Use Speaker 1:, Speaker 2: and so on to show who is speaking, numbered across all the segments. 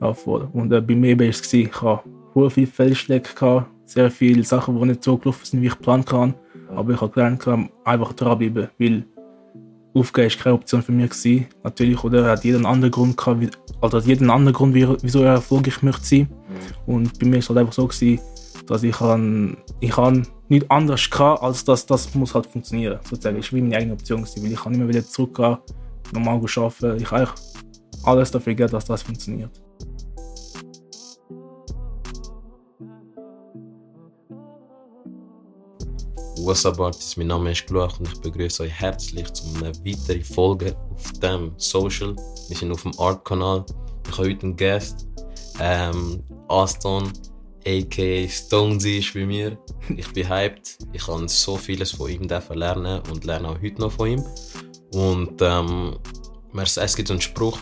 Speaker 1: Ja, voll. Und äh, bei mir war es, ich hatte viele Fehlschläge, gehabt, sehr viele Sachen, die nicht so gelaufen sind, wie ich geplant habe. Aber ich habe gelernt, einfach dranbleiben, weil Aufgeben war keine Option für mich. Gewesen. Natürlich, oder er hat jeden anderen Grund gehabt, wie, also jeden anderen Grund, wieso er erfolgreich möchte sein. Mhm. Und bei mir war es halt einfach so, gewesen, dass ich, an, ich an nichts anderes hatte, als dass das muss halt funktionieren. Sozusagen. Ich war meine eigene Option, gewesen, weil ich kann nicht mehr wieder zurückgehen, normal arbeiten. Ich habe alles dafür gegeben, dass das funktioniert.
Speaker 2: What's up Artists, mein Name ist Gluach und ich begrüße euch herzlich zu einer weiteren Folge auf dem Social. Wir sind auf dem Art-Kanal. Ich habe heute einen Gast, ähm, Aston, aka Stonesy ist bei mir. Ich bin hyped. Ich kann so vieles von ihm lernen und lerne auch heute noch von ihm. Und ähm, es gibt einen Spruch,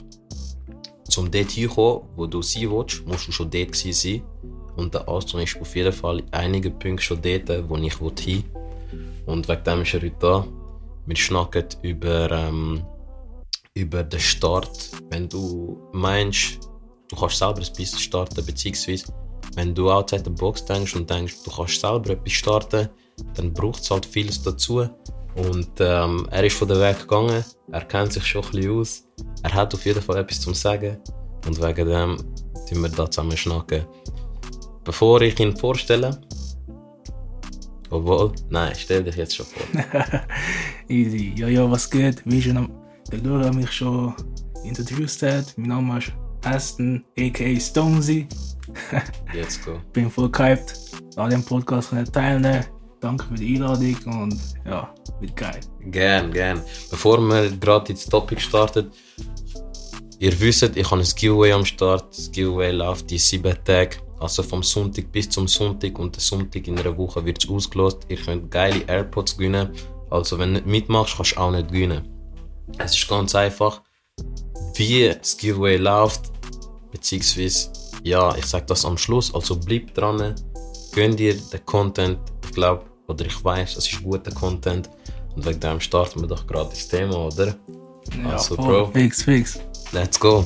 Speaker 2: zum dort hinkommen, wo du sein willst, musst du schon dort sein. Und der Aston ist auf jeden Fall einige Punkte schon dort, wo ich hin will. Und wegen dem ist er heute da. Wir schnacken über, ähm, über den Start. Wenn du meinst, du kannst selber ein Business starten, beziehungsweise wenn du outside the box denkst und denkst, du kannst selber etwas starten, dann braucht es halt vieles dazu. Und ähm, er ist von der Weg gegangen, er kennt sich schon ein bisschen aus, er hat auf jeden Fall etwas zu sagen und wegen dem tun wir da zusammen schnacken. Bevor ich ihn vorstelle, obwohl, nein, stell dich jetzt schon vor.
Speaker 1: Easy. Ja, ja, was geht? Wie schon der Dora mich schon introduced hat. Mein Name ist Aston, a.k.a. Stonesy.
Speaker 2: Let's go.
Speaker 1: Bin voll gehypt, an dem Podcast teilnehmen. Danke für die Einladung und ja, wird geil.
Speaker 2: Gern, gern. Bevor wir gerade ins Topic starten, ihr wisst, ich habe ein Giveaway am Start. Das Giveaway läuft die sieben Tage. Also vom Sonntag bis zum Sonntag und der Sonntag in einer Woche wird es ausgelost. Ihr könnt geile AirPods gewinnen. Also wenn du nicht mitmachst, kannst du auch nicht gewinnen. Es ist ganz einfach, wie das Giveaway läuft, beziehungsweise, ja, ich sage das am Schluss, also bleib dran, gönn dir den Content, ich glaube, oder ich weiß, es ist guter Content und wegen dem starten wir doch gerade das Thema, oder?
Speaker 1: Ja, also, Bro, fix, fix.
Speaker 2: Let's go.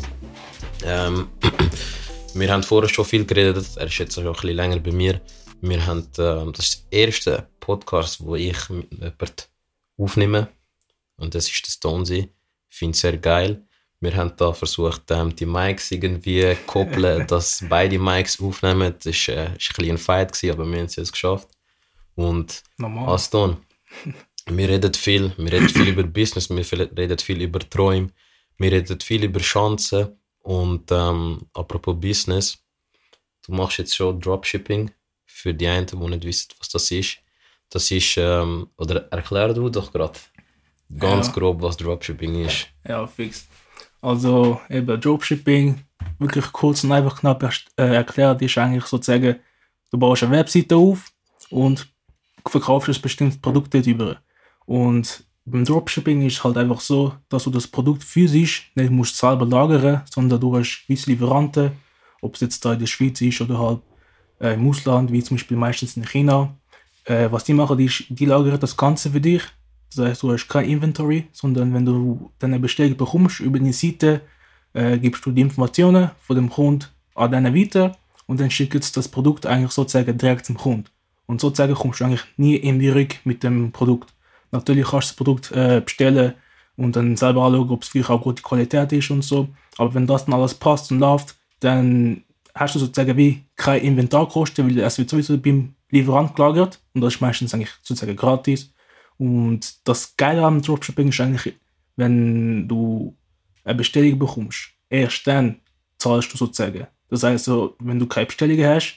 Speaker 2: Ähm, Wir haben vorher schon viel geredet, er ist jetzt schon ein bisschen länger bei mir. Wir haben, äh, das ist der erste Podcast, wo ich mit jemandem aufnehme. Und das ist der Stonesy. Ich finde es sehr geil. Wir haben da versucht, ähm, die Mics irgendwie zu koppeln, dass beide Mics aufnehmen. Das war äh, ein bisschen ein Fight, gewesen, aber wir haben es jetzt geschafft. Und
Speaker 1: Normal.
Speaker 2: Aston, wir reden viel. Wir reden viel über Business, wir reden viel über Träume, wir reden viel über Chancen. Und ähm, apropos Business, du machst jetzt schon Dropshipping für die einen, die nicht wissen, was das ist. Das ist, ähm, oder erklär du doch gerade ganz ja. grob, was Dropshipping ist.
Speaker 1: Ja, fix. Also eben Dropshipping, wirklich kurz und einfach knapp äh, erklärt, ist eigentlich sozusagen, du baust eine Webseite auf und verkaufst ein bestimmtes Produkt darüber. Und beim Dropshipping ist halt einfach so, dass du das Produkt physisch nicht musst selber lagern, sondern du hast gewisse Lieferanten, ob es jetzt da in der Schweiz ist oder halt äh, im Ausland, wie zum Beispiel meistens in China. Äh, was die machen, ist, die lagern das Ganze für dich. Das heißt, du hast kein Inventory, sondern wenn du deine Bestellung bekommst über die Seite, äh, gibst du die Informationen von dem Kunden an deine weiter und dann schickt das Produkt eigentlich sozusagen direkt zum Kunden. Und sozusagen kommst du eigentlich nie in die Rück mit dem Produkt. Natürlich kannst du das Produkt äh, bestellen und dann selber anschauen, ob es vielleicht auch gute Qualität ist und so. Aber wenn das dann alles passt und läuft, dann hast du sozusagen wie keine Inventarkosten, weil es wird sowieso beim Lieferant gelagert und das ist meistens eigentlich sozusagen gratis. Und das Geile am Dropshipping ist eigentlich, wenn du eine Bestellung bekommst, erst dann zahlst du sozusagen. Das heißt, wenn du keine Bestellung hast,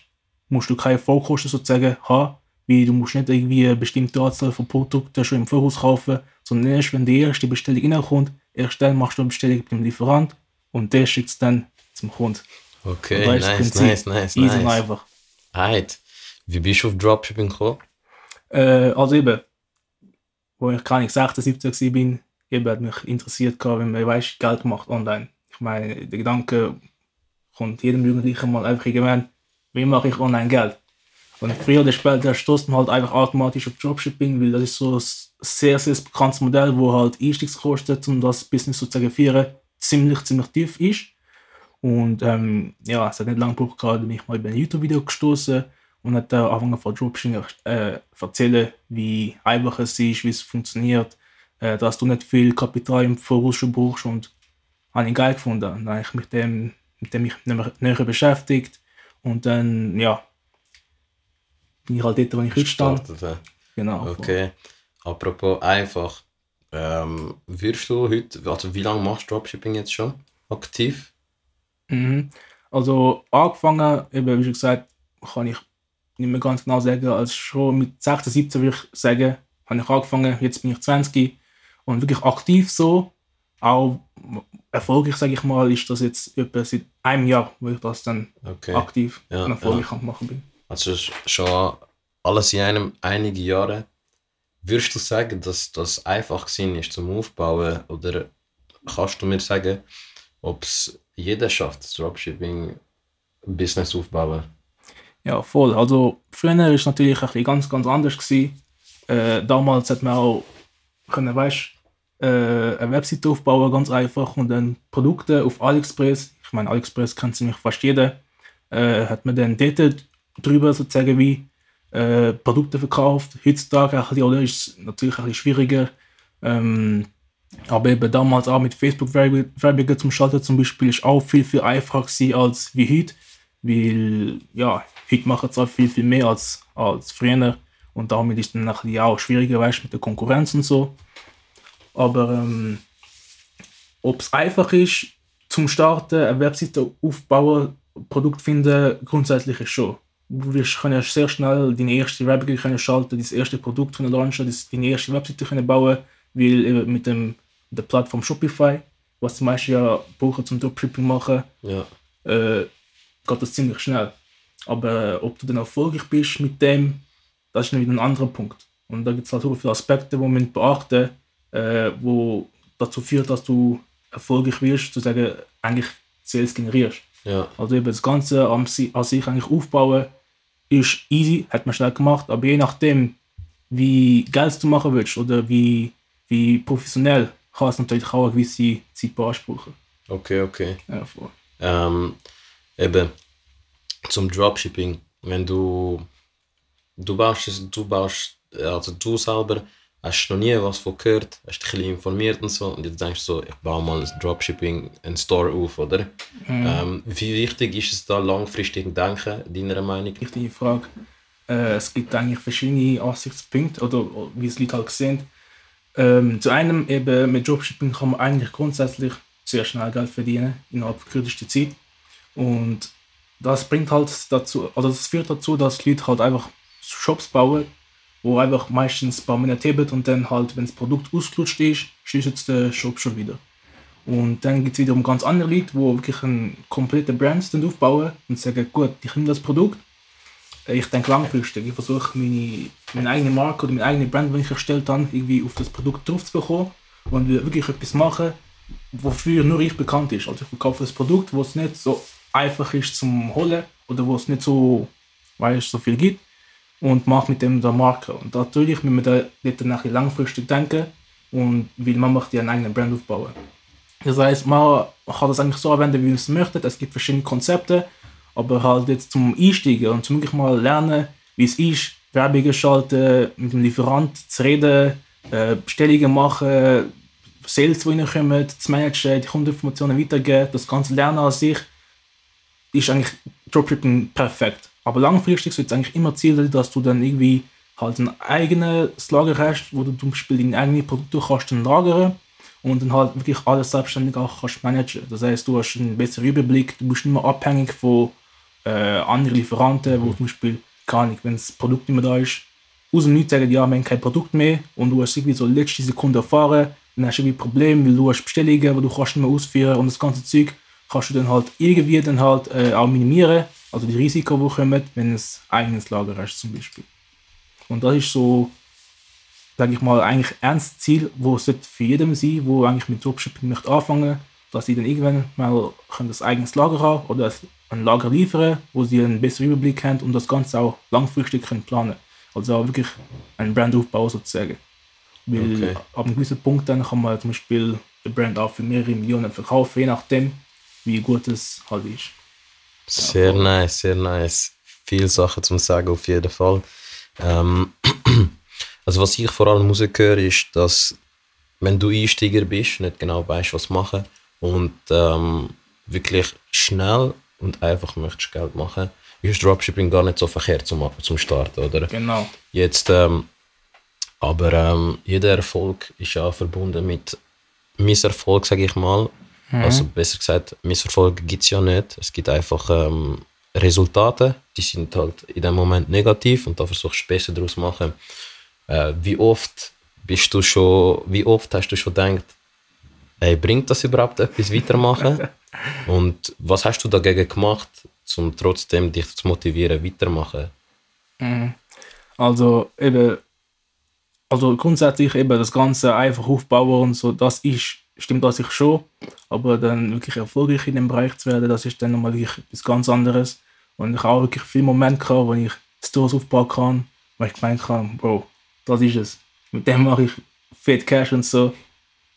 Speaker 1: musst du keine Vollkosten sozusagen haben, wie du musst nicht irgendwie eine bestimmte Anzahl von Produkten schon im Voraus kaufen, sondern erst wenn die erste Bestellung reinkommt, erst dann machst du eine Bestellung mit dem Lieferant und der schickt es dann zum Kunden.
Speaker 2: Okay, nice, Prinzip. nice, nice, Easy nice.
Speaker 1: einfach.
Speaker 2: Right. Wie bist du auf Dropshipping gekommen?
Speaker 1: Äh, also eben, wo ich gar nicht 16, 17 bin, eben hat mich interessiert, wenn man weiß, Geld macht online. Ich meine, der Gedanke kommt jedem Jugendlichen mal einfach irgendwann, wie mache ich online Geld? Und früher oder später stoßt man halt einfach automatisch auf Dropshipping, weil das ist so ein sehr, sehr bekanntes Modell, wo halt Einstiegskosten, um das Business zu führen, ziemlich, ziemlich tief ist. Und ähm, ja, es hat nicht lange gebraucht, gerade bin ich mal über ein YouTube-Video gestoßen und hat da angefangen von Dropshipping äh, erzählen, wie einfach es ist, wie es funktioniert, äh, dass du nicht viel Kapital im Voraus schon brauchst und habe ich geil gefunden. Dann habe ich mich dem, mit dem mich näher beschäftigt und dann, ja, bin ich halt dort, wo ich heute stand.
Speaker 2: Startet,
Speaker 1: Genau.
Speaker 2: Okay. Apropos einfach, ähm, wirst du heute, also wie lange machst du Dropshipping jetzt schon aktiv?
Speaker 1: Mhm. Also angefangen, eben wie schon gesagt, kann ich nicht mehr ganz genau sagen, als schon mit 16, 17 würde ich sagen, habe ich angefangen, jetzt bin ich 20 und wirklich aktiv so, auch erfolgreich, sage ich mal, ist das jetzt etwa seit einem Jahr, wo ich das dann
Speaker 2: Okay.
Speaker 1: aktiv
Speaker 2: Ja,
Speaker 1: und erfolgreich am machen bin.
Speaker 2: Also sch- schon alles in einem einige Jahre. Würdest du sagen, dass das einfach gewesen ist zum Aufbauen oder kannst du mir sagen, ob es jeder schafft, das Dropshipping-Business aufbauen?
Speaker 1: Ja, voll. Also früher war es natürlich ein bisschen ganz, ganz anders. Äh, damals hat man auch können, weißt, äh, eine Webseite aufbauen, ganz einfach, und dann Produkte auf AliExpress, ich meine, AliExpress kennt ziemlich fast jeder, äh, hat man dann dort drüber sozusagen wie äh, Produkte verkauft. Heutzutage bisschen, oder, ist es natürlich ein bisschen schwieriger. Ähm, aber eben damals auch mit Facebook-Werbungen zum Schalten zum Beispiel ist auch viel, viel einfacher als wie heute. Weil, ja, heute machen es auch viel, viel mehr als, als früher. Und damit ist dann auch schwieriger, weißt mit der Konkurrenz und so. Aber ähm, ob es einfach ist, zum Starten, eine Webseite aufbauen, Produkt finden, grundsätzlich ist schon. Du wirst können sehr schnell deine erste Werbung können schalten, dein erste Produkt können launchen, deine erste Webseite können bauen, weil eben mit, dem, der Plattform Shopify, was die meisten ja brauchen zum Dropshipping machen,
Speaker 2: Ja,
Speaker 1: äh, geht das ziemlich schnell. Aber äh, ob du dann erfolgreich bist mit dem, das ist dann wieder ein anderer Punkt. Und da gibt es halt so viele Aspekte, die man beachten äh, wo dazu führt, dass du erfolgreich wirst, zu sagen, eigentlich Sales generierst.
Speaker 2: ja,
Speaker 1: Also eben das Ganze an sich eigentlich aufbauen ist easy, hat man schnell gemacht, aber je nachdem, wie Geld du machen willst oder wie, wie professionell, kann es natürlich auch eine gewisse Zeit beanspruchen.
Speaker 2: okay, okay.
Speaker 1: Ja, voll.
Speaker 2: Ähm, eben zum Dropshipping, wenn du du baust, du baust, also du selber hast noch nie was von gehört, hast dich ein bisschen informiert und so und jetzt denkst du so, ich baue mal ein Dropshipping, einen Store auf, oder? Ähm, wie wichtig ist es da langfristig denken, deiner Meinung?
Speaker 1: richtige Frage. Äh, es gibt eigentlich verschiedene Ansichtspunkte oder wie es Leute halt sehen. Ähm, zu einem eben mit Dropshipping kann man eigentlich grundsätzlich sehr schnell Geld verdienen innerhalb kürzester Zeit und das bringt halt dazu, also das führt dazu, dass Leute halt einfach Shops bauen, wo einfach meistens ein paar Monate haben und dann halt, wenn das Produkt ausgelutscht ist, schließt der Shop schon wieder. Und dann gibt es wiederum ganz andere Leute, die wirklich einen kompletten Brand aufbauen und sagen, gut, ich nehme das Produkt, ich denke langfristig, ich versuche meine, meine eigene Marke oder meine eigene Brand, die ich erstellt habe, irgendwie auf das Produkt drauf zu bekommen und wirklich etwas machen, wofür nur ich bekannt ist. Also ich verkaufe das Produkt, wo es nicht so einfach ist zum Holen oder wo es nicht so, weißt, so viel gibt und mache mit dem der Marke. Und natürlich müssen wir da dort bisschen langfristig denken und weil man möchte einen eigenen Brand aufbauen. Das heißt, man kann das eigentlich so anwenden, wie man es möchte. Es gibt verschiedene Konzepte, aber halt jetzt zum Einsteigen und zum wirklich mal lernen, wie es ist, Werbungen schalten, mit dem Lieferant zu reden, äh, Bestellungen machen, Sales, die reinkommen, zu managen, die Kundeninformationen weitergeben, das ganze Lernen an sich ist eigentlich Dropshipping perfekt. Aber langfristig sollte es eigentlich immer Ziel sein, dass du dann irgendwie halt ein eigenes Lager hast, wo du zum Beispiel deine eigenen Produkte kannst dann lagern und dann halt wirklich alles selbstständig auch kannst managen. Das heißt, du hast einen besseren Überblick, du bist nicht mehr abhängig von äh, anderen Lieferanten, wo zum Beispiel, keine Ahnung, wenn das Produkt nicht mehr da ist, aus dem Nichts sagen, ja, wir haben kein Produkt mehr und du hast irgendwie so letzte Sekunde erfahren, dann hast du irgendwie ein Problem, weil du hast Bestellungen, die du kannst nicht mehr ausführen und das ganze Zeug kannst du dann halt irgendwie dann halt äh, auch minimieren, also die Risiken, die kommen, wenn ein eigenes Lager hast zum Beispiel. Und das ist so, sage ich mal, eigentlich ein ernstes Ziel, wo es für jedem sein, wo eigentlich mit Dropshipping möchte anfangen, dass sie dann irgendwann mal können das eigenes Lager haben oder ein Lager liefern, wo sie einen besseren Überblick haben und das Ganze auch langfristig können planen. Also auch wirklich einen Brandaufbau sozusagen. Weil
Speaker 2: Okay.
Speaker 1: ab einem gewissen Punkt dann kann man zum Beispiel den Brand auch für mehrere Millionen verkaufen, je nachdem, wie gut es halt ist.
Speaker 2: Sehr nice, sehr nice. Viele Sachen zum Sagen auf jeden Fall. Ähm, also was ich vor allem rausgehöre, ist, dass wenn du Einsteiger bist, nicht genau weißt, was machen und ähm, wirklich schnell und einfach möchtest Geld machen, ist Dropshipping gar nicht so verkehrt zum, zum Starten, oder?
Speaker 1: Genau.
Speaker 2: Jetzt, ähm, aber ähm, jeder Erfolg ist ja verbunden mit Misserfolg, sage ich mal. Also besser gesagt, Misserfolg gibt es ja nicht. Es gibt einfach ähm, Resultate, die sind halt in dem Moment negativ und da versuchst du Beste daraus zu machen. Äh, wie oft bist du schon, wie oft hast du schon gedacht, ey, bringt das überhaupt etwas weitermachen? und was hast du dagegen gemacht, um trotzdem dich zu motivieren, weitermachen?
Speaker 1: Also eben, also grundsätzlich eben das Ganze einfach aufbauen und so, das ist, stimmt das sich schon, aber dann wirklich erfolgreich in dem Bereich zu werden, das ist dann nochmal wirklich etwas ganz anderes. Und ich habe auch wirklich viele Momente gehabt, wo ich Stores aufbauen kann, wo ich gemeint habe, Bro, das ist es. Mit dem mache ich fett Cash und so,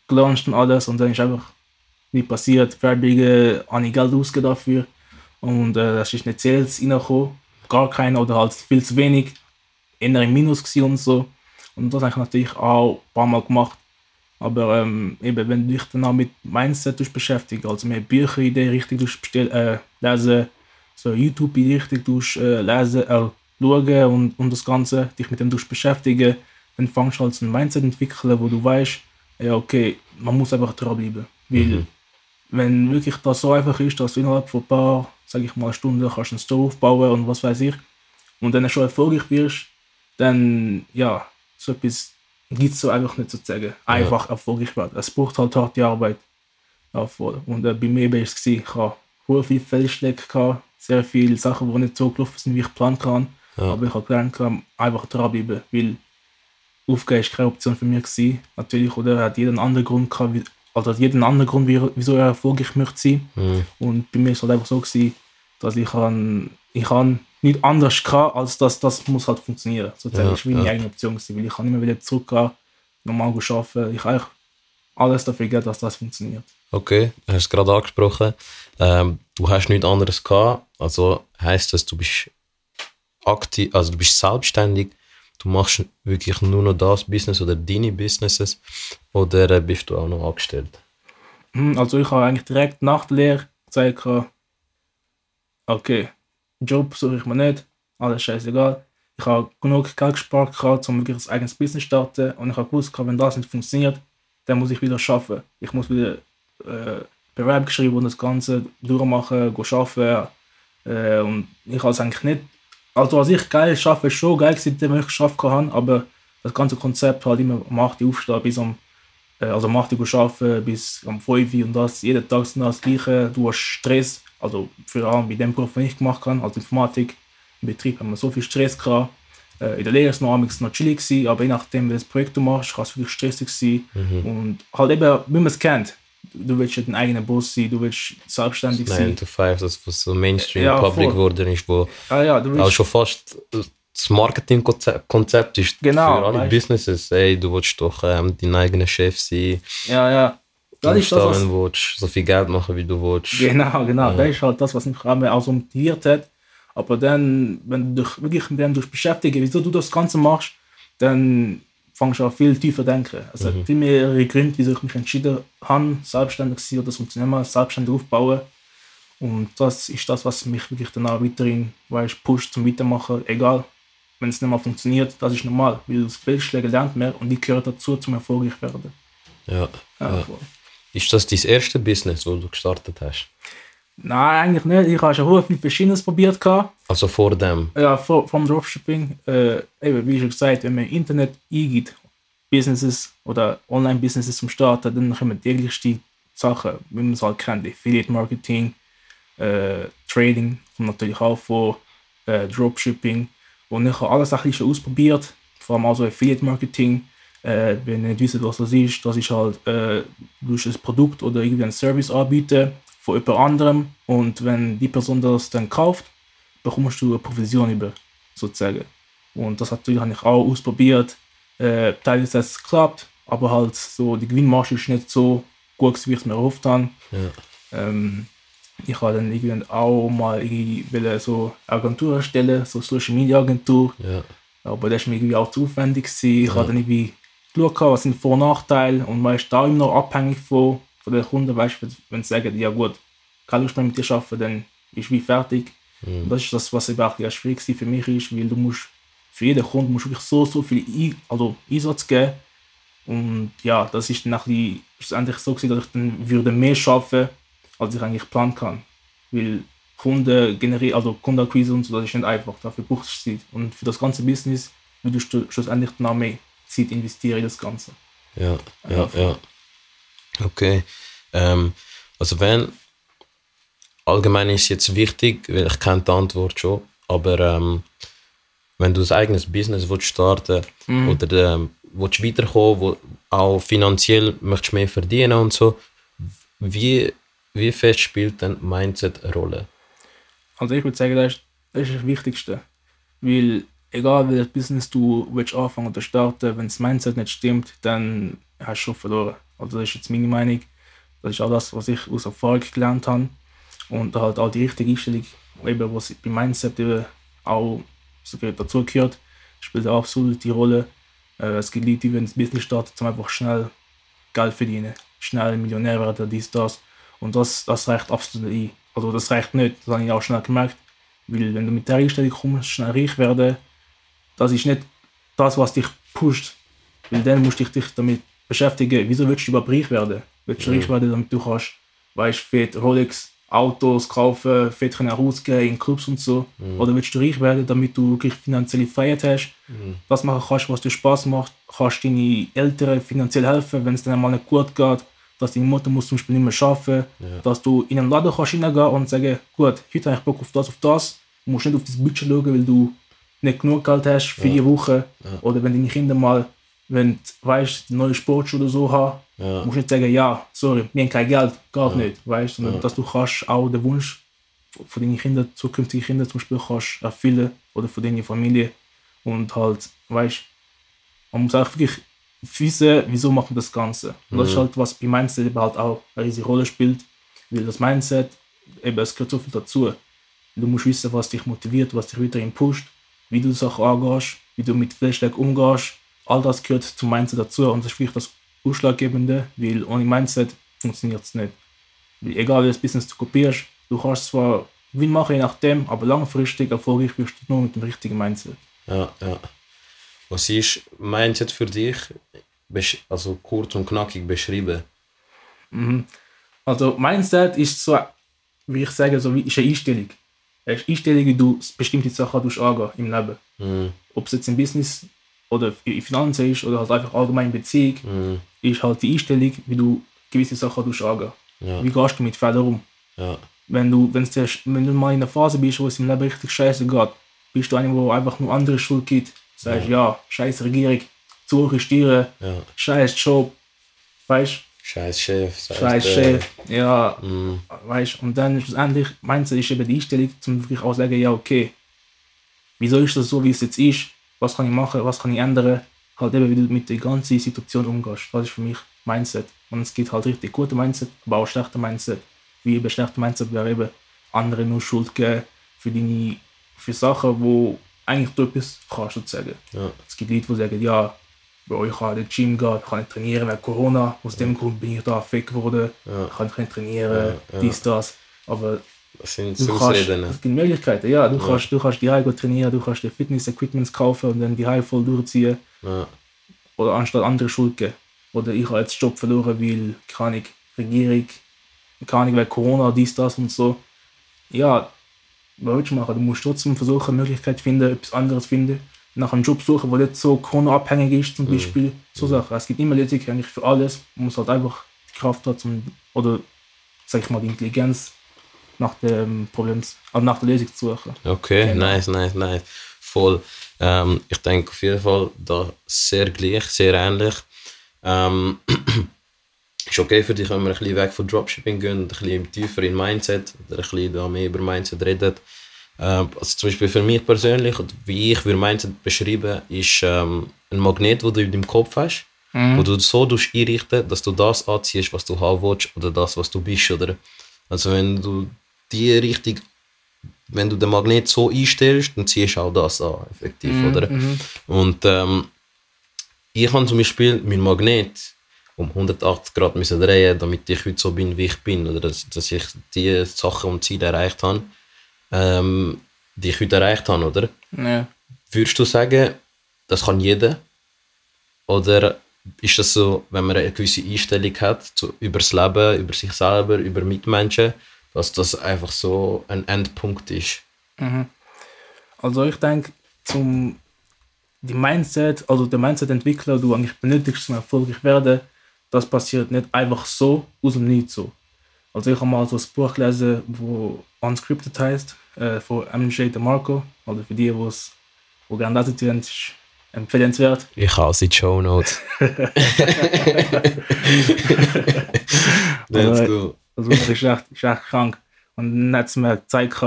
Speaker 1: gelauncht und alles und dann ist einfach nicht passiert. Äh, habe ich Geld ausgegeben dafür und äh, das ist nicht Sales reingekommen, gar keiner oder halt viel zu wenig, eher im Minus und so. Und das habe ich natürlich auch ein paar Mal gemacht. Aber ähm, eben, wenn du dich dann auch mit Mindset tust beschäftigen, also mehr Bücher in der Richtung bestell, äh, lesen, so YouTube in die Richtung äh, lesen, äh, schauen und, und das Ganze, dich mit dem beschäftigen, dann fängst du halt so ein Mindset entwickeln, wo du weißt, ja okay, man muss einfach dranbleiben. Weil wenn wirklich das so einfach ist, dass du innerhalb von ein paar, sag ich mal, Stunden kannst einen Store aufbauen und was weiß ich, und dann schon erfolgreich wirst, dann ja, so etwas gibt es so einfach nicht sozusagen. Einfach erfolgreich werden. Es braucht halt harte Arbeit. Ja. Und äh, bei mir war es, gewesen, ich hatte sehr viele Fehlschläge, gehabt, sehr viele Sachen, die nicht so gelaufen sind, wie ich geplant habe. Aber ich habe gelernt, gehabt, einfach dranbleiben, weil Aufgeben ist keine Option für mich gewesen. Natürlich, oder er hat jeden anderen Grund gehabt, also hat jeden anderen Grund, wie, wieso er erfolgreich möchte sein. Und bei mir ist es halt einfach so gewesen, dass ich han, ich han nicht anders gehabt, als dass das muss halt funktionieren. Sozusagen
Speaker 2: Ja,
Speaker 1: ist meine
Speaker 2: ja.
Speaker 1: eigene Option gewesen, weil ich kann immer wieder zurückgehen, normal arbeiten. Ich habe alles dafür gegeben, dass das funktioniert.
Speaker 2: Okay, du hast es gerade angesprochen. Ähm, du hast nichts anderes gehabt. Also heißt das, du bist aktiv, also du bist selbstständig. Du machst wirklich nur noch das Business oder deine Businesses oder bist du auch noch angestellt?
Speaker 1: Hm, Also ich habe eigentlich direkt nach der Lehre gesagt, okay, Job suche ich mir nicht, alles scheißegal. Ich habe genug Geld gespart, gehabt, um wirklich ein eigenes Business zu starten und ich habe gewusst, wenn das nicht funktioniert, dann muss ich wieder arbeiten. Ich muss wieder äh, Bewerbung geschrieben und das Ganze durchmachen, go arbeiten. Äh, und ich habe es eigentlich nicht, also als ich geil arbeite, schon geil wenn ich geschafft habe, aber das ganze Konzept halt immer um 8 Uhr aufstehen bis um also am 8 Uhr arbeiten bis am 5 Uhr und das jeden Tag sind das gleiche. Du hast Stress, also vor allem bei dem Beruf, den ich gemacht habe, als Informatik, im Betrieb haben wir so viel Stress gehabt. Äh, in der Lehre ist es noch, amigs noch chillig gewesen, aber je nachdem, welches Projekt du machst, kann es wirklich stressig sein. Und halt eben, wie man es kennt, du willst ja dein eigener Boss sein, du willst selbstständig
Speaker 2: 9
Speaker 1: sein.
Speaker 2: to 5, das was so Mainstream
Speaker 1: Ja,
Speaker 2: Public geworden ist, wo
Speaker 1: Ah ja, du
Speaker 2: auch
Speaker 1: willst,
Speaker 2: schon fast das Marketingkonzept Konzept ist
Speaker 1: Genau,
Speaker 2: für alle
Speaker 1: weißt-
Speaker 2: Businesses. Ey, du willst doch ähm, dein eigener Chef sein,
Speaker 1: ja, ja. Das ist das, was,
Speaker 2: willst, so viel Geld machen, wie du willst.
Speaker 1: Genau, genau. Das ist halt das, was mich auch so motiviert hat. Aber dann, wenn du dich wirklich mit dem durch beschäftigst, wieso du das Ganze machst, dann fängst du auch viel tiefer denken. Also
Speaker 2: Mhm.
Speaker 1: es viel mehrere Gründe, wieso ich mich entschieden habe, selbstständig zu sein oder das Unternehmen selbstständig aufbauen. Und das ist das, was mich wirklich dann auch weiterhin weißt, pusht zum Weitermachen. Egal, wenn es nicht mal funktioniert, das ist normal, weil aus Fehlschlägen lernt man und die gehören dazu, zum erfolgreich werden.
Speaker 2: Ja.
Speaker 1: Ja.
Speaker 2: Ist das dein erste Business, wo du gestartet hast?
Speaker 1: Nein, eigentlich nicht. Ich habe schon sehr viel Verschiedenes probiert.
Speaker 2: Also vor dem?
Speaker 1: Ja, vor- vom Dropshipping, äh, eben, wie schon gesagt, wenn man im Internet eingibt, Businesses oder Online-Businesses zum Starten, dann kommen die täglichsten Sachen, wie man es halt kennt, Affiliate Marketing, äh, Trading, kommt natürlich auch vor, äh, Dropshipping. Und ich habe alles ein bisschen schon ausprobiert, vor allem auch so Affiliate Marketing. Äh, wenn ihr nicht wisst, was das ist, das ist halt, äh, du ein Produkt oder irgendwie einen Service anbieten von jemand anderem und wenn die Person das dann kauft, bekommst du eine Provision über, sozusagen. Und das natürlich habe ich auch ausprobiert. Äh, teilweise hat es geklappt, aber halt so die Gewinnmarge ist nicht so gut, wie ich es mir erhofft habe.
Speaker 2: Ja.
Speaker 1: Ähm, Ich habe dann irgendwann auch mal irgendwie so Agentur erstellen, so Social Media Agentur.
Speaker 2: Ja.
Speaker 1: Aber das war mir irgendwie auch zu aufwendig. Gewesen. Ich habe dann irgendwie geschaut, was sind Vor- und Nachteile und man ist da immer noch abhängig von, von den Kunden. Weißt du, wenn sie sagen, ja gut, keine Lust mehr mit dir zu arbeiten, dann ist wie fertig. Und das ist das, was eben auch schwierig für mich ist, weil du musst für jeden Kunden musst du wirklich so, so viel I also Einsatz geben. Und ja, das ist dann ein bisschen, schlussendlich so gewesen, dass ich dann würde mehr schaffen, als ich eigentlich planen kann. Weil Kunden generieren, also Kundenakquise und so, das ist nicht einfach. Dafür brauchst du Zeit. Und für das ganze Business würdest du schlussendlich noch mehr Zeit investieren in das Ganze.
Speaker 2: Ja, ja, ja. Okay. Ähm, also wenn, allgemein ist jetzt wichtig, weil ich kenne die Antwort schon, aber ähm, wenn du ein eigenes Business willst starten oder ähm, willst weiterkommen, wo auch finanziell möchtest mehr verdienen und so, wie, wie fest spielt dann Mindset eine Rolle?
Speaker 1: Also ich würde sagen, das ist, das ist das Wichtigste. Weil egal welches Business du willst anfangen oder starten, wenn das Mindset nicht stimmt, dann hast du schon verloren. Also das ist jetzt meine Meinung. Das ist auch das, was ich aus Erfahrung gelernt habe. Und halt auch die richtige Einstellung, eben, was beim Mindset eben auch so dazu gehört, spielt auch absolut die Rolle. Äh, es gibt Leute, die wenn das Business starten, um einfach schnell Geld verdienen, schnell Millionär werden, dies, das. Und das, das reicht absolut ein. Also das reicht nicht, das habe ich auch schnell gemerkt. Weil wenn du mit der Einstellung kommst, schnell reich werden, das ist nicht das, was dich pusht. Weil dann musst du dich damit beschäftigen, wieso willst du überhaupt reich werden? Willst du reich werden, damit du kannst, weißt, fett Rolex, Autos kaufen, fett können rausgehen in Clubs und so. Oder willst du reich werden, damit du wirklich finanzielle Freiheit hast, das machen kannst, was dir Spaß macht, kannst deine Eltern finanziell helfen, wenn es dann einmal nicht gut geht, dass deine Mutter muss zum Beispiel nicht mehr arbeiten, dass du in einen Laden kannst hineingehen und sagen, gut, heute habe ich Bock auf das, auf das, du musst nicht auf das Budget schauen, weil du nicht genug Geld hast für die Woche. Oder wenn deine Kinder mal, wenn du weißt, neue Sportschuhe oder so haben,
Speaker 2: Ja.
Speaker 1: musst du nicht sagen, ja, sorry, wir haben kein Geld, geht nicht, weißt, sondern dass du kannst auch den Wunsch von deinen Kindern, zukünftigen Kindern zum Beispiel kannst erfüllen oder von deiner Familie. Und halt, weißt, man muss auch wirklich wissen, wieso macht man das Ganze. Und das ist halt, was bei Mindset eben halt auch eine riesige Rolle spielt, weil das Mindset, eben, es gehört so viel dazu. Du musst wissen, was dich motiviert, was dich weiterhin pusht, wie du Sachen angehst, wie du mit Fehlschlägen umgehst. All das gehört zum Mindset dazu und das ist wirklich das Ausschlaggebende, weil ohne Mindset funktioniert es nicht. Weil egal welches Business du kopierst, du kannst zwar Gewinn machen, je nachdem, aber langfristig erfolgreich wirst du nur mit dem richtigen Mindset.
Speaker 2: Ja, ja. Was ist Mindset für dich? Also kurz und knackig beschrieben.
Speaker 1: Also Mindset ist so, wie ich sage, so wie ist eine Einstellung. Eine Einstellung, wie du bestimmte Sachen angehen im Leben.
Speaker 2: Mhm.
Speaker 1: Ob es jetzt im Business oder in Finanzen ist oder halt einfach allgemein in Beziehung,
Speaker 2: Mhm.
Speaker 1: ist halt die Einstellung, wie du gewisse Sachen angehen.
Speaker 2: Ja.
Speaker 1: Wie gehst du mit Fehlern um?
Speaker 2: Ja.
Speaker 1: Wenn du, wenn's dir, wenn du mal in einer Phase bist, wo es im Leben richtig scheiße geht, bist du einer, wo einfach nur andere Schuld gibt. Sagst, ja, scheiß Regierung, zu hohe
Speaker 2: Ja.
Speaker 1: scheiß Job, weißt
Speaker 2: Scheiß Chef.
Speaker 1: scheiß
Speaker 2: du.
Speaker 1: Chef, ja,
Speaker 2: Mhm.
Speaker 1: weißt und dann schlussendlich meinst du, ist eben die Einstellung, zum wirklich auch sagen, ja, okay, wieso ist das so, wie es jetzt ist? Was kann ich machen? Was kann ich ändern? Halt eben, wie du mit der ganzen Situation umgehst. Das ist für mich Mindset. Und es gibt halt richtig gute Mindset, aber auch schlechte Mindset. Wie eben schlechte Mindset wäre eben, andere nur Schuld geben für deine, für Sachen, wo eigentlich du etwas kannst, sozusagen.
Speaker 2: Ja.
Speaker 1: Es gibt Leute, die sagen, ja, Bro, ich kann nicht Gym gehen, ich kann nicht trainieren wegen Corona, aus dem Grund bin ich da fake geworden,
Speaker 2: Ja.
Speaker 1: ich kann nicht trainieren,
Speaker 2: Ja, ja.
Speaker 1: dies, das. Aber
Speaker 2: Das sind
Speaker 1: du kannst, es gibt Möglichkeiten, ja, du kannst, du kannst die Heim trainieren, du kannst dir Fitness-Equipments kaufen und dann die Heim voll durchziehen oder anstatt andere Schuld geben. Oder ich habe jetzt Job verloren, weil, keine Regierung, keine wegen Corona, dies, das und so. Ja, du machen? Du musst trotzdem versuchen, eine Möglichkeit zu finden, etwas anderes zu finden. Nach einem Job suchen, der nicht so Corona-abhängig ist, zum Beispiel. So Sachen. Es gibt immer Lösungen eigentlich für alles. Man muss halt einfach die Kraft haben, zum, oder, sag ich mal, die Intelligenz nach dem Problem, also nach der Lösung zu suchen.
Speaker 2: Okay,
Speaker 1: Genau.
Speaker 2: nice, nice, nice. Voll. Ähm, ich denke auf jeden Fall da sehr gleich, sehr ähnlich. Ähm, ist okay für dich, wenn wir ein bisschen weg von Dropshipping gehen und ein bisschen tiefer in Mindset oder ein bisschen da mehr über Mindset reden. Ähm, also zum Beispiel für mich persönlich, wie ich würde Mindset beschreiben, ist ähm, ein Magnet, wo du in deinem Kopf hast, wo du so einrichten, dass du das anziehst, was du haben willst oder das, was du bist. Oder? Also wenn du die Richtung, wenn du den Magnet so einstellst, dann ziehst du auch das an, effektiv,
Speaker 1: Mhm,
Speaker 2: oder? Und ähm, ich habe zum Beispiel mein Magnet um 180 Grad müssen drehen, damit ich heute so bin, wie ich bin, oder dass, dass ich die Sachen und Ziele erreicht habe, ähm, die ich heute erreicht habe, oder?
Speaker 1: Ja.
Speaker 2: Würdest du sagen, das kann jeder? Oder ist das so, wenn man eine gewisse Einstellung hat zu, über das Leben, über sich selber, über Mitmenschen, dass das einfach so ein Endpunkt ist?
Speaker 1: Also ich denke, zum die Mindset, also der Mindset-Entwickler, du eigentlich benötigst zum erfolgreich werden, das passiert nicht einfach so aus dem Nichts so. Also ich habe mal so ein Buch gelesen, wo Unscripted heißt, äh, von MJ DeMarco. Also für die, wo es wo gerne lesen tun, ist empfehlenswert.
Speaker 2: Ich habe sie Show Notes. Let's go.
Speaker 1: Also das ist echt, ist echt krank. Und dann hat es mir gezeigt,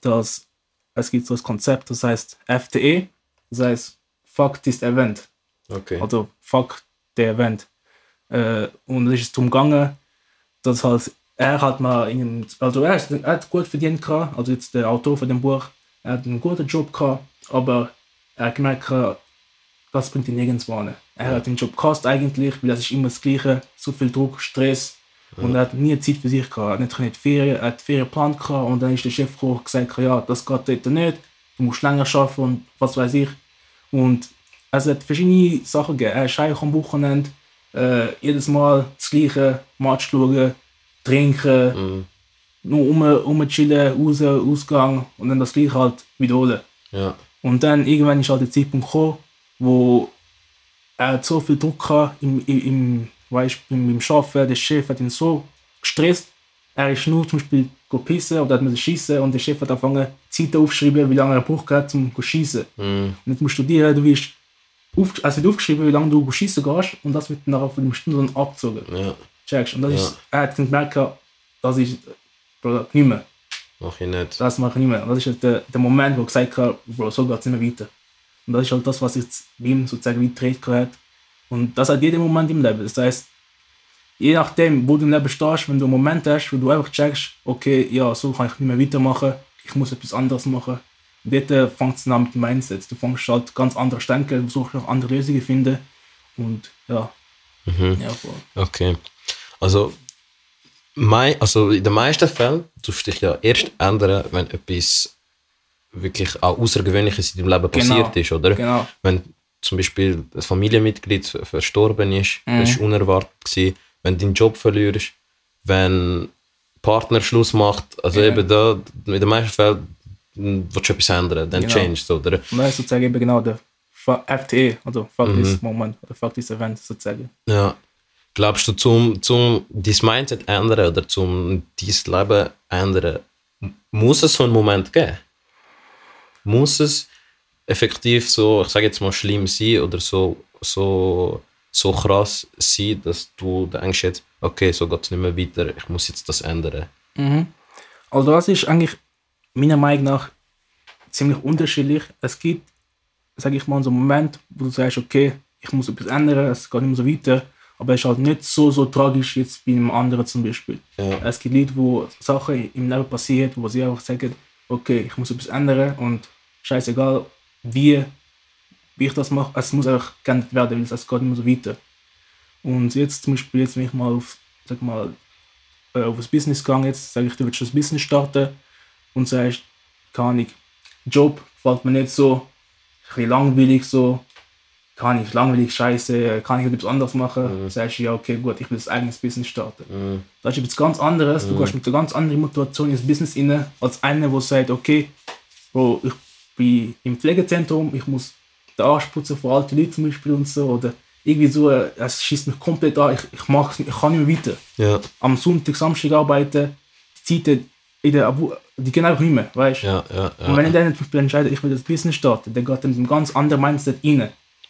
Speaker 1: dass es gibt so ein Konzept, das heißt FTE, das heißt Fuck this Event.
Speaker 2: Okay.
Speaker 1: Also fuck der Event. Äh, und es ist darum gegangen, dass halt er hat mal in einem, also er, ist, er hat gut verdient gehabt, also jetzt der Autor von dem Buch, er hat einen guten Job gehabt, aber er hat gemerkt, das bringt ihn nirgendwo hin. Er hat den Job gehasst eigentlich, weil es ist immer das Gleiche, so viel Druck, Stress und er hat nie Zeit für sich gehabt. Er hat nicht Ferien, er hat Ferien geplant gehabt und dann ist der Chef gekommen und gesagt, ja, das geht dort nicht, du musst länger arbeiten und was weiß ich. Und es hat verschiedene Sachen gegeben. Er ist heim am Wochenende, äh, jedes Mal das gleiche, Match schauen, trinken,
Speaker 2: Mhm.
Speaker 1: nur um, um chillen, raus, Ausgang und dann das gleiche halt wiederholen.
Speaker 2: Ja.
Speaker 1: Und dann irgendwann ist halt der Zeitpunkt gekommen, wo er so viel Druck hatte im, im, im, weißt, im, im Arbeiten, der Chef hat ihn so gestresst, er ist nur zum Beispiel pissen oder hat müssen schießen und der Chef hat angefangen, Zeit aufzuschreiben, wie lange er braucht um zu schießen.
Speaker 2: Mhm.
Speaker 1: Und jetzt musst du studieren, du wirst auf, es wird aufgeschrieben, wie lange du schießen gehst und das wird nachher von dem Stunden abgezogen.
Speaker 2: Ja.
Speaker 1: Checkst. Und das
Speaker 2: Ja.
Speaker 1: ist, er hat gemerkt, das ist Bro, nicht mehr.
Speaker 2: Mach ich nicht.
Speaker 1: Das mache ich nicht mehr. Und das ist halt der, der Moment, wo ich gesagt habe, Bro, so geht es nicht mehr weiter. Und das ist halt das, was jetzt bei ihm sozusagen wie gedreht hat. Und das hat jeder Moment im Leben. Das heißt, je nachdem, wo du im Leben stehst, wenn du einen Moment hast, wo du einfach checkst, okay, ja, so kann ich nicht mehr weitermachen, ich muss etwas anderes machen. Dort fängt es an mit dem Mindset. Du fängst halt ganz anders denken, du versuchst auch andere Lösungen zu finden. Und ja,
Speaker 2: Mhm.
Speaker 1: ja, voll.
Speaker 2: Okay. Also, mei, also in den meisten Fällen tust du dich ja erst ändern, wenn etwas wirklich auch Außergewöhnliches in deinem Leben
Speaker 1: Genau.
Speaker 2: passiert ist, oder?
Speaker 1: Genau.
Speaker 2: Wenn zum Beispiel ein Familienmitglied ver- verstorben ist, das war unerwartet. Gewesen. Wenn du deinen Job verlierst, wenn Partner Schluss macht, also
Speaker 1: Ja.
Speaker 2: eben da, in den meisten Fällen willst du etwas ändern, dann
Speaker 1: Genau.
Speaker 2: changed, oder?
Speaker 1: Ist sozusagen eben genau der FTE, also Fuck
Speaker 2: Mhm.
Speaker 1: this Moment, oder Fuck this Event sozusagen.
Speaker 2: Ja. Glaubst du, zum, zum dein Mindset ändern oder zum dein Leben ändern, muss es so einen Moment geben? Muss es effektiv so, ich sage jetzt mal, schlimm sein oder so, so, so krass sein, dass du denkst jetzt, okay, so geht es nicht mehr weiter, ich muss jetzt das ändern?
Speaker 1: Mhm. Also das ist eigentlich meiner Meinung nach ziemlich unterschiedlich. Es gibt, sage ich mal, so einen Moment, wo du sagst, okay, ich muss etwas ändern, es geht nicht mehr so weiter, aber es ist halt nicht so, so tragisch jetzt wie einem anderen zum Beispiel.
Speaker 2: Ja.
Speaker 1: Es gibt Leute, wo Sachen im Leben passieren, wo sie einfach sagen, okay, ich muss etwas ändern und scheißegal, wie, wie ich das mache, es muss einfach geändert werden, weil es geht nicht mehr so weiter. Und jetzt zum Beispiel, jetzt, wenn ich mal auf, sag mal, äh, auf das Business gegangen, jetzt sage ich, du willst das Business starten und sagst, keine Ahnung, Job gefällt mir nicht so, ein bisschen langweilig so, kann ich langweilig, scheiße, kann ich etwas anderes machen,
Speaker 2: Mhm.
Speaker 1: sagst du, ja, okay, gut, ich will das eigenes Business starten.
Speaker 2: Mhm.
Speaker 1: Das ist etwas ganz anderes. Du gehst mit einer ganz anderen Motivation ins Business rein, als einer, der sagt, okay, Bro, ich bin im Pflegezentrum, ich muss den Arsch putzen von alten Leuten zum Beispiel und so. Oder irgendwie so, es schießt mich komplett an, ich, ich, mach's ich kann nicht mehr weiter.
Speaker 2: Ja,
Speaker 1: Am Sonntag, Samstag arbeiten, die Zeiten, in der, Abu- die einfach nicht mehr, weißt du?
Speaker 2: ja, ja.
Speaker 1: Und wenn
Speaker 2: ja.
Speaker 1: ich dann zum Beispiel entscheide, ich will das Business starten, dann geht er mit einem ganz anderen Mindset rein.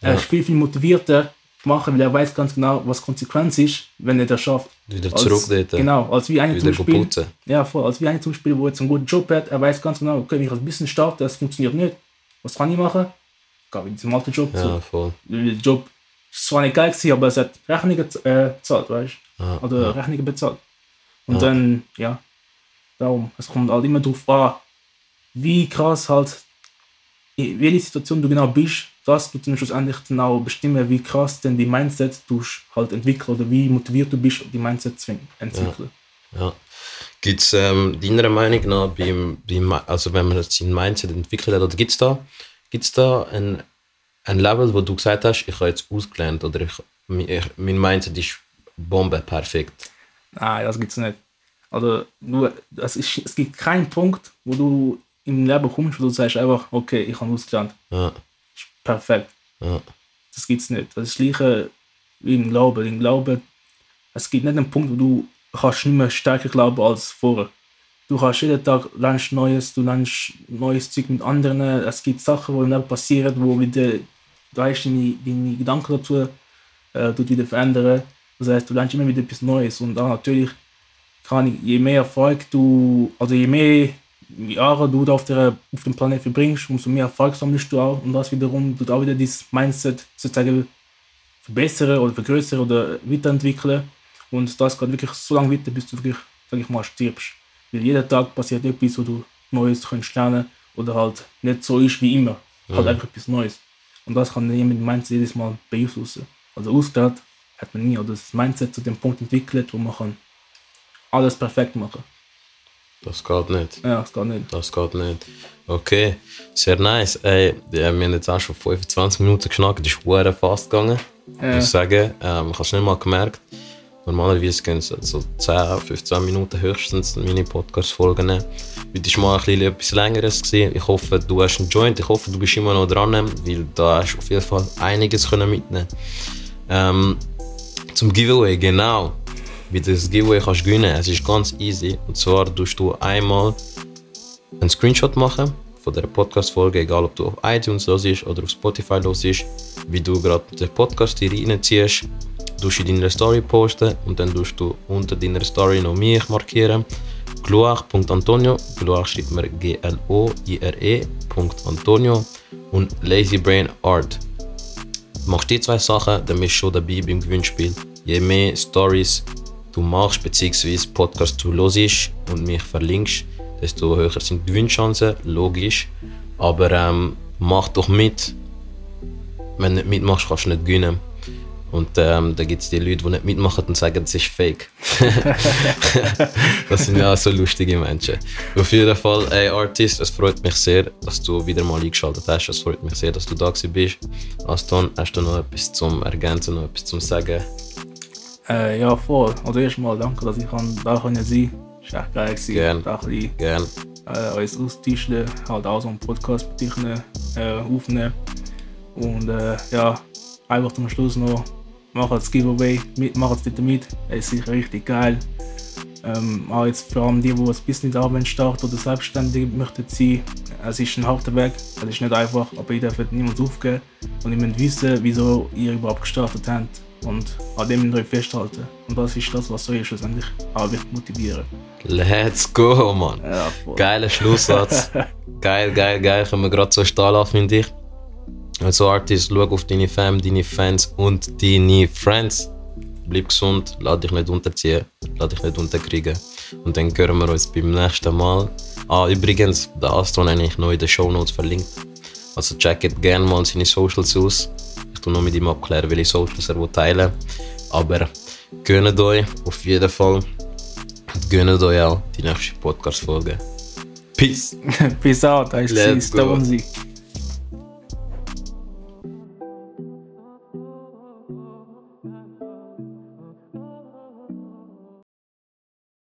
Speaker 1: Er
Speaker 2: Ja.
Speaker 1: ist viel, viel motivierter machen, weil er weiß ganz genau, was die Konsequenz ist, wenn er das schafft.
Speaker 2: Wieder
Speaker 1: Als-
Speaker 2: zurück dort.
Speaker 1: Genau, als wie einer zum Beispiel,
Speaker 2: putzen.
Speaker 1: ja, voll, als wie einer zum Beispiel, wo jetzt einen guten Job hat, er weiß ganz genau, okay, wenn ich ein Business starte, das funktioniert nicht. Was kann ich machen? Geh wieder zum alten Job
Speaker 2: Ja,
Speaker 1: zurück.
Speaker 2: voll.
Speaker 1: Der Job ist zwar nicht geil gewesen, aber es hat Rechnungen äh, bezahlt, weißt du?
Speaker 2: Ja,
Speaker 1: Oder
Speaker 2: ja.
Speaker 1: Rechnungen bezahlt. Und
Speaker 2: Ja.
Speaker 1: dann, ja, Darum, es kommt halt immer darauf an, wie krass halt, in welcher Situation du genau bist, das tut dann schlussendlich dann auch bestimmen, wie krass denn die Mindset du halt entwickeln oder wie motiviert du bist, die Mindset zu entwickeln.
Speaker 2: Ja. Gibt es ähm, deiner Meinung nach, beim, beim, also wenn man jetzt sein Mindset entwickelt hat, oder gibt es da, gibt's da ein, ein Level, wo du gesagt hast, ich habe jetzt ausgelernt oder ich, ich, mein Mindset ist Bombe, perfekt?
Speaker 1: Nein, das gibt es nicht. Also, du, das ist, es gibt keinen Punkt, wo du im Leben kommst, wo du sagst einfach, okay, ich habe ausgelernt.
Speaker 2: Ja.
Speaker 1: perfekt.
Speaker 2: Ja.
Speaker 1: Das gibt es nicht. Das ist das Gleiche wie im Glauben. Im Glauben, es gibt nicht einen Punkt, wo du kannst nicht mehr stärker glauben als vorher. Du kannst jeden Tag lernst Neues, du lernst neues Zeug mit anderen. Es gibt Sachen, die im Leben passieren, wo wieder du deine, deine Gedanken dazu äh, wieder verändern. Das heißt, du lernst immer wieder etwas Neues. Und dann natürlich kann ich, je mehr Erfolg du, also je mehr Jahre du auf, der, auf dem Planet verbringst, umso mehr Erfolg sammelst du auch. Und das wiederum tut auch wieder dieses Mindset sozusagen verbessern oder vergrößern oder weiterentwickeln. Und das geht wirklich so lange weiter, bis du wirklich, sag ich mal, stirbst. Weil jeden Tag passiert etwas, wo du Neues kannst lernen oder halt nicht so ist wie immer. Mhm. Halt einfach etwas Neues. Und das kann jemand Mindset jedes Mal beeinflussen. Also ausgelernt hat man nie oder das Mindset zu dem Punkt entwickelt, wo man kann alles perfekt machen.
Speaker 2: Das geht nicht.
Speaker 1: Ja, das geht nicht.
Speaker 2: Das geht nicht. Okay, sehr nice. Ey, wir haben jetzt auch schon 25 Minuten geschnackt, das ist sehr fast gegangen. Ja. Ich muss sagen, ähm, ich habe es nicht mal gemerkt. Normalerweise gehen es so 10, 15 Minuten höchstens meine Podcast-Folgen. Heute war mal ein bisschen etwas längeres. Gewesen. Ich hoffe, du hast einen Joint. Ich hoffe, du bist immer noch dran, weil da hast du auf jeden Fall einiges mitnehmen ähm, Zum Giveaway, genau wie du das Giveaway kannst gewinnen. Es ist ganz easy. Und zwar tust du einmal einen Screenshot machen von der Podcast-Folge, egal ob du auf iTunes los ist oder auf Spotify los ist, wie du gerade den Podcast hier reinziehst. Du in deiner Story posten und dann tust du unter deiner Story noch mich markieren. Gloire.antonio, Gloire schreibt man G-L-O-I-R-E Antonio und Lazy Brain Art. Machst die zwei Sachen, dann bist du schon dabei beim Gewinnspiel. Je mehr Stories du machst, beziehungsweise Podcast du hörst und mich verlinkst, desto höher sind die Gewinnchancen, logisch. Aber ähm, mach doch mit. Wenn du nicht mitmachst, kannst du nicht gewinnen. Und ähm, da gibt es die Leute, die nicht mitmachen und sagen, das ist fake. das sind ja so lustige Menschen. Auf jeden Fall, ey Artist, es freut mich sehr, dass du wieder mal eingeschaltet hast. Es freut mich sehr, dass du da bist. Aston, hast du noch etwas zum Ergänzen, noch etwas zum Sagen?
Speaker 1: Äh, ja, voll. Also erstmal danke, dass ich da sein konnte. Es war echt geil.
Speaker 2: Gerne.
Speaker 1: Da ein bisschen,
Speaker 2: Gerne.
Speaker 1: Äh, uns austauschen, halt auch so einen Podcast mit dich äh, aufnehmen. Und äh, ja, einfach zum Schluss noch machen das Giveaway mit, machen es dort mit. Es ist sicher richtig geil. Ähm, auch jetzt vor allem die, die ein Business arbeiten starten oder selbstständig möchten sein. Es ist ein harter Weg, es ist nicht einfach, aber ihr dürft niemals aufgeben und ihr müsst wissen, wieso ihr überhaupt gestartet habt und an dem ihr festhalten. Und das ist das, was euch schlussendlich auch wird motivieren.
Speaker 2: Let's go, Mann.
Speaker 1: Ja,
Speaker 2: Geiler Schlusssatz. geil, geil, geil. Können wir gerade so stehen lassen, finde ich. Als Artist, schau auf deine Fam, deine Fans und deine Friends. Bleib gesund, lass dich nicht unterziehen, lass dich nicht unterkriegen. Und dann hören wir uns beim nächsten Mal. Ah, übrigens, der Astron habe ich noch in den Show Notes verlinkt. Also checkt gerne mal seine Socials aus. Ich tue noch mit ihm abklären, welche Socials er teilen will. Aber gönnt euch auf jeden Fall. Und gönnt euch auch die nächste Podcast-Folge. Peace.
Speaker 1: Peace out. I
Speaker 2: Let's
Speaker 1: see.
Speaker 2: go.